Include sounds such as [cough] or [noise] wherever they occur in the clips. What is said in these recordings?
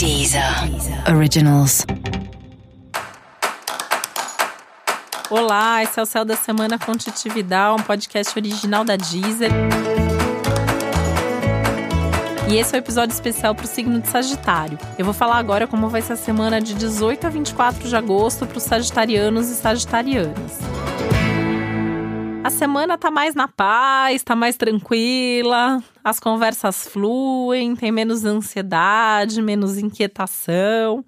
Deezer Originals. Olá, esse é o Céu da Semana com Titividade, um podcast original da Deezer. E esse é o um episódio especial para o signo de Sagitário. Eu vou falar agora como vai ser a semana de 18 a 24 de agosto para os sagitarianos e sagitarianas. A semana tá mais na paz, tá mais tranquila, as conversas fluem, tem menos ansiedade, menos inquietação.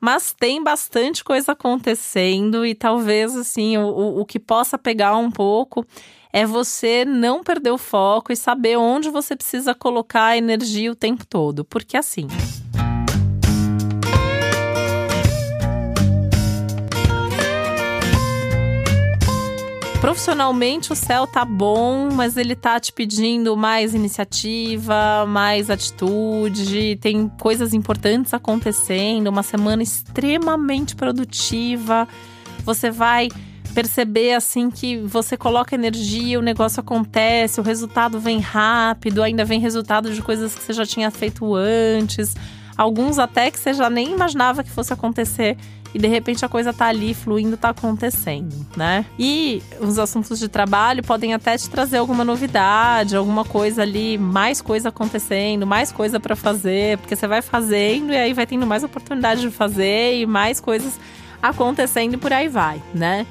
Mas tem bastante coisa acontecendo e talvez assim, o, o que possa pegar um pouco é você não perder o foco e saber onde você precisa colocar a energia o tempo todo. Porque assim, Profissionalmente o céu tá bom, mas ele tá te pedindo mais iniciativa, mais atitude, tem coisas importantes acontecendo, uma semana extremamente produtiva. Você vai perceber assim que você coloca energia, o negócio acontece, o resultado vem rápido, ainda vem resultado de coisas que você já tinha feito antes. Alguns até que você já nem imaginava que fosse acontecer e de repente a coisa tá ali fluindo, tá acontecendo, né? E os assuntos de trabalho podem até te trazer alguma novidade, alguma coisa ali, mais coisa acontecendo, mais coisa para fazer, porque você vai fazendo e aí vai tendo mais oportunidade de fazer e mais coisas acontecendo e por aí vai, né?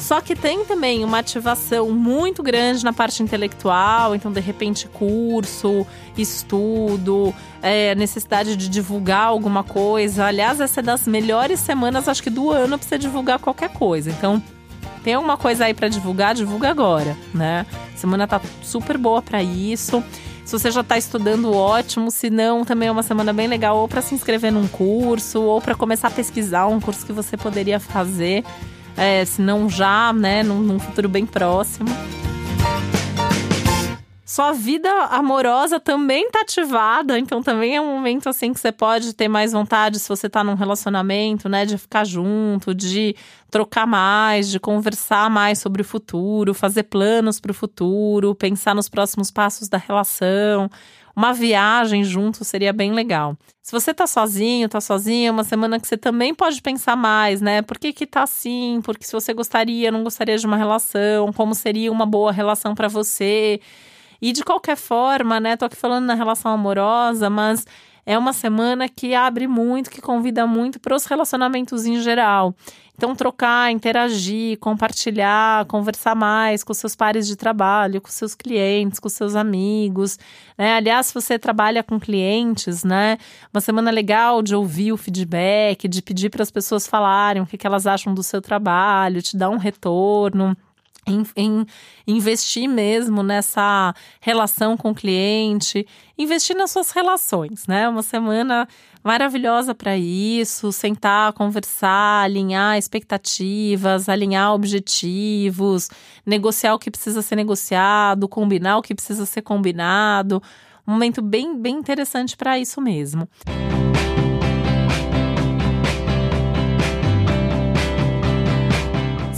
Só que tem também uma ativação muito grande na parte intelectual, então de repente curso, estudo, é, necessidade de divulgar alguma coisa. Aliás, essa é das melhores semanas, acho que do ano para você divulgar qualquer coisa. Então, tem alguma coisa aí para divulgar, divulga agora, né? Semana tá super boa para isso. Se você já está estudando, ótimo. Se não, também é uma semana bem legal ou para se inscrever num curso ou para começar a pesquisar um curso que você poderia fazer é, se não já, né, num, num futuro bem próximo. Sua vida amorosa também tá ativada, então também é um momento assim que você pode ter mais vontade se você tá num relacionamento, né, de ficar junto, de trocar mais, de conversar mais sobre o futuro, fazer planos para o futuro, pensar nos próximos passos da relação uma viagem junto seria bem legal. Se você tá sozinho, tá sozinha, é uma semana que você também pode pensar mais, né? Por que que tá assim? Porque se você gostaria, não gostaria de uma relação, como seria uma boa relação para você? E de qualquer forma, né, tô aqui falando na relação amorosa, mas é uma semana que abre muito, que convida muito para os relacionamentos em geral. Então, trocar, interagir, compartilhar, conversar mais com seus pares de trabalho, com seus clientes, com seus amigos. Né? Aliás, se você trabalha com clientes, né? Uma semana legal de ouvir o feedback, de pedir para as pessoas falarem o que, que elas acham do seu trabalho, te dar um retorno. Em, em, investir mesmo nessa relação com o cliente, investir nas suas relações, né? Uma semana maravilhosa para isso, sentar, conversar, alinhar expectativas, alinhar objetivos, negociar o que precisa ser negociado, combinar o que precisa ser combinado. Um momento bem, bem interessante para isso mesmo.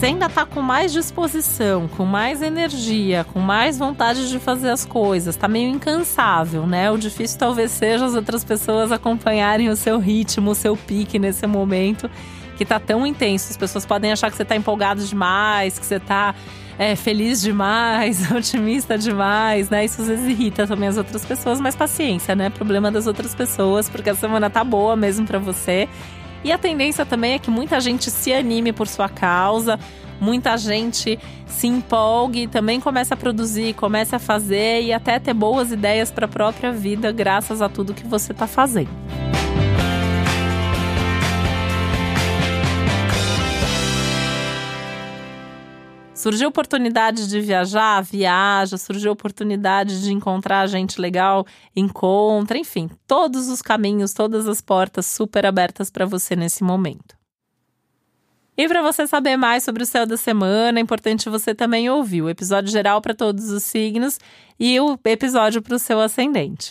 Você ainda tá com mais disposição, com mais energia, com mais vontade de fazer as coisas, tá meio incansável, né? O difícil talvez seja as outras pessoas acompanharem o seu ritmo, o seu pique nesse momento que tá tão intenso. As pessoas podem achar que você tá empolgado demais, que você tá é, feliz demais, [laughs] otimista demais, né? Isso às vezes irrita também as outras pessoas, mas paciência, né? Problema das outras pessoas, porque a semana tá boa mesmo para você e a tendência também é que muita gente se anime por sua causa, muita gente se empolgue, também comece a produzir, comece a fazer e até ter boas ideias para a própria vida, graças a tudo que você está fazendo. Surgiu oportunidade de viajar, viaja. Surgiu oportunidade de encontrar gente legal, encontra. Enfim, todos os caminhos, todas as portas super abertas para você nesse momento. E para você saber mais sobre o céu da semana, é importante você também ouvir o episódio geral para todos os signos e o episódio para o seu ascendente.